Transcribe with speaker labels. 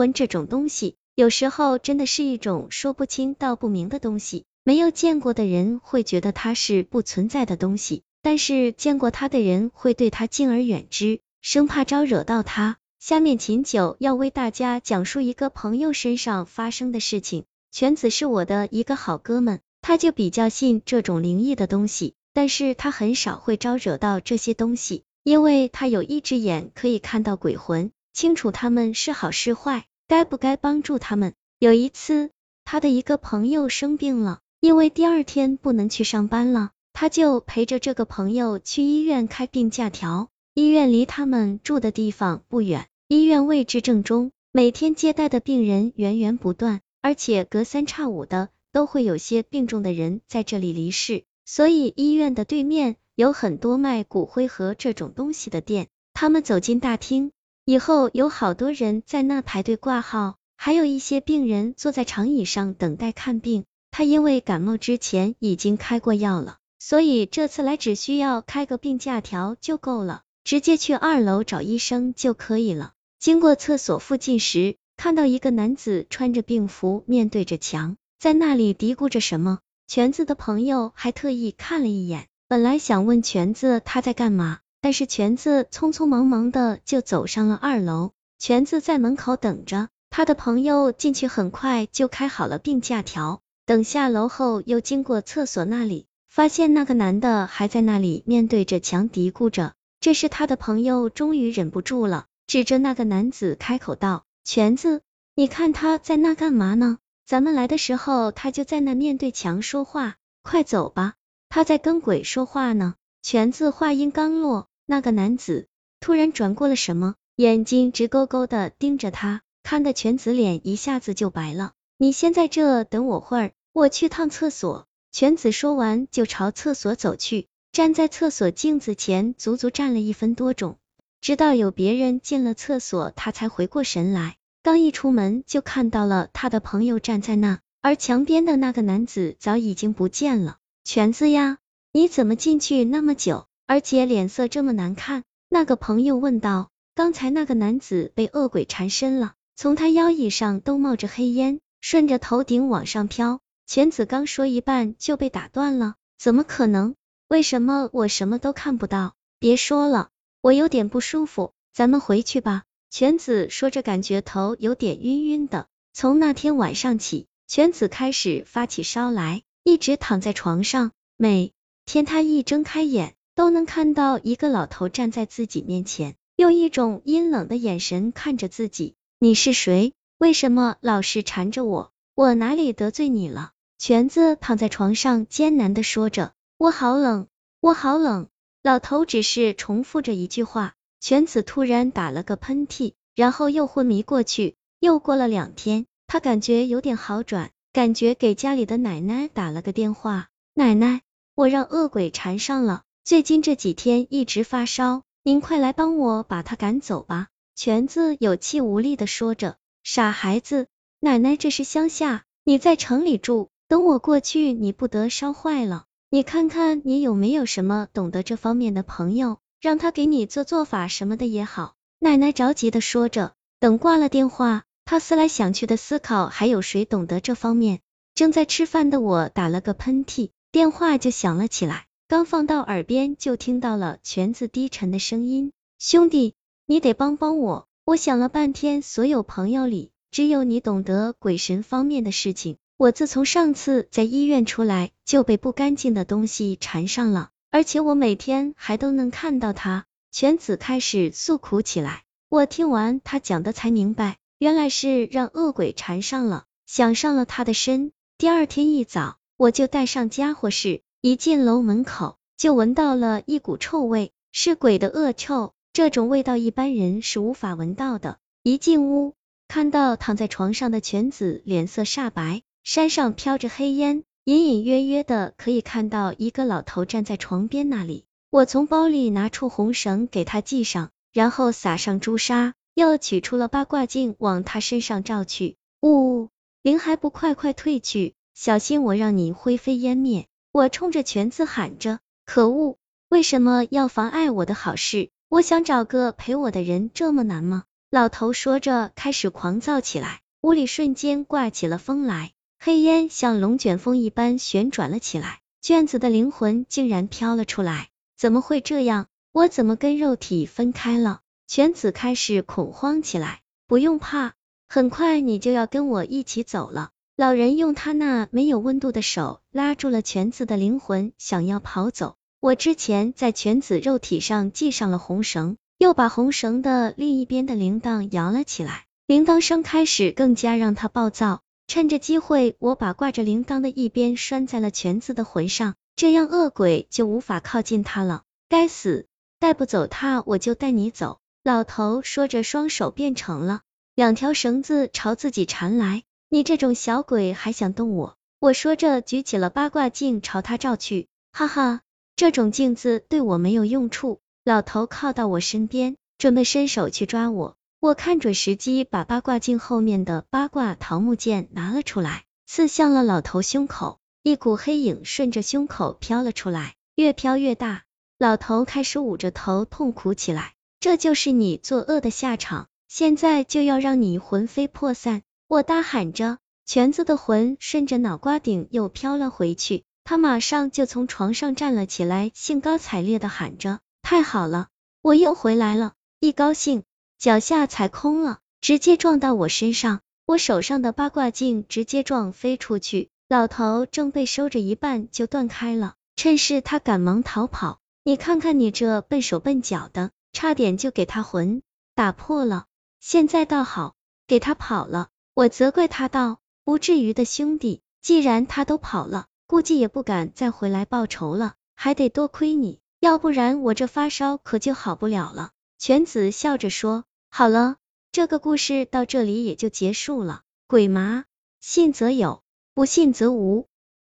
Speaker 1: 魂这种东西，有时候真的是一种说不清道不明的东西。没有见过的人会觉得它是不存在的东西，但是见过它的人会对它敬而远之，生怕招惹到它。下面秦九要为大家讲述一个朋友身上发生的事情。犬子是我的一个好哥们，他就比较信这种灵异的东西，但是他很少会招惹到这些东西，因为他有一只眼可以看到鬼魂，清楚他们是好是坏，该不该帮助他们。有一次，他的一个朋友生病了。因为第二天不能去上班了，他就陪着这个朋友去医院开病假条。医院离他们住的地方不远，医院位置正中，每天接待的病人源源不断，而且隔三差五的都会有些病重的人在这里离世，所以医院的对面有很多卖骨灰盒这种东西的店。他们走进大厅以后，有好多人在那排队挂号，还有一些病人坐在长椅上等待看病。他因为感冒之前已经开过药了，所以这次来只需要开个病假条就够了，直接去二楼找医生就可以了。经过厕所附近时，看到一个男子穿着病服，面对着墙，在那里嘀咕着什么。全子的朋友还特意看了一眼，本来想问全子他在干嘛，但是全子匆匆忙忙的就走上了二楼。全子在门口等着，他的朋友进去很快就开好了病假条。等下楼后，又经过厕所那里，发现那个男的还在那里面对着墙嘀咕着。这时他的朋友终于忍不住了，指着那个男子开口道：“全子，你看他在那干嘛呢？咱们来的时候他就在那面对墙说话，快走吧，他在跟鬼说话呢。”全子话音刚落，那个男子突然转过了什么，眼睛直勾勾的盯着他，看的全子脸一下子就白了。你先在这等我会儿。我去趟厕所。犬子说完就朝厕所走去，站在厕所镜子前足足站了一分多钟，直到有别人进了厕所，他才回过神来。刚一出门就看到了他的朋友站在那，而墙边的那个男子早已经不见了。犬子呀，你怎么进去那么久，而且脸色这么难看？那个朋友问道。刚才那个男子被恶鬼缠身了，从他腰椅上都冒着黑烟，顺着头顶往上飘。犬子刚说一半就被打断了，怎么可能？为什么我什么都看不到？别说了，我有点不舒服，咱们回去吧。犬子说着，感觉头有点晕晕的。从那天晚上起，犬子开始发起烧来，一直躺在床上。每天他一睁开眼，都能看到一个老头站在自己面前，用一种阴冷的眼神看着自己。你是谁？为什么老是缠着我？我哪里得罪你了？全子躺在床上，艰难的说着：“我好冷，我好冷。”老头只是重复着一句话。全子突然打了个喷嚏，然后又昏迷过去。又过了两天，他感觉有点好转，感觉给家里的奶奶打了个电话：“奶奶，我让恶鬼缠上了，最近这几天一直发烧，您快来帮我把他赶走吧。”全子有气无力的说着：“傻孩子，奶奶这是乡下，你在城里住。”等我过去，你不得烧坏了。你看看你有没有什么懂得这方面的朋友，让他给你做做法什么的也好。奶奶着急的说着。等挂了电话，他思来想去的思考还有谁懂得这方面。正在吃饭的我打了个喷嚏，电话就响了起来。刚放到耳边，就听到了全子低沉的声音：“兄弟，你得帮帮我。我想了半天，所有朋友里，只有你懂得鬼神方面的事情。”我自从上次在医院出来，就被不干净的东西缠上了，而且我每天还都能看到他。犬子开始诉苦起来。我听完他讲的，才明白，原来是让恶鬼缠上了，想上了他的身。第二天一早，我就带上家伙事，一进楼门口就闻到了一股臭味，是鬼的恶臭，这种味道一般人是无法闻到的。一进屋，看到躺在床上的犬子，脸色煞白。山上飘着黑烟，隐隐约约的可以看到一个老头站在床边那里。我从包里拿出红绳给他系上，然后撒上朱砂，又取出了八卦镜往他身上照去。呜，灵还不快快退去，小心我让你灰飞烟灭！我冲着全子喊着。可恶，为什么要妨碍我的好事？我想找个陪我的人，这么难吗？老头说着，开始狂躁起来，屋里瞬间刮起了风来，黑烟像龙卷风一般旋转了起来，卷子的灵魂竟然飘了出来。怎么会这样？我怎么跟肉体分开了？犬子开始恐慌起来。不用怕，很快你就要跟我一起走了。老人用他那没有温度的手拉住了犬子的灵魂，想要跑走。我之前在犬子肉体上系上了红绳。又把红绳的另一边的铃铛摇了起来，铃铛声开始更加让他暴躁。趁着机会，我把挂着铃铛的一边拴在了犬子的魂上，这样恶鬼就无法靠近他了。该死，带不走他，我就带你走。老头说着，双手变成了两条绳子朝自己缠来。你这种小鬼还想动我？我说着，举起了八卦镜朝他照去。哈哈，这种镜子对我没有用处。老头靠到我身边，准备伸手去抓我。我看准时机，把八卦镜后面的八卦桃木剑拿了出来，刺向了老头胸口。一股黑影顺着胸口飘了出来，越飘越大。老头开始捂着头痛苦起来。这就是你作恶的下场，现在就要让你魂飞魄散！我大喊着，全子的魂顺着脑瓜顶又飘了回去。他马上就从床上站了起来，兴高采烈的喊着。太好了，我又回来了！一高兴，脚下踩空了，直接撞到我身上，我手上的八卦镜直接撞飞出去。老头正被收着一半就断开了，趁势他赶忙逃跑。你看看你这笨手笨脚的，差点就给他魂打破了。现在倒好，给他跑了。我责怪他道：“不至于的，兄弟，既然他都跑了，估计也不敢再回来报仇了，还得多亏你。”要不然我这发烧可就好不了了。犬子笑着说：“好了，这个故事到这里也就结束了。鬼麻，信则有，不信则无。”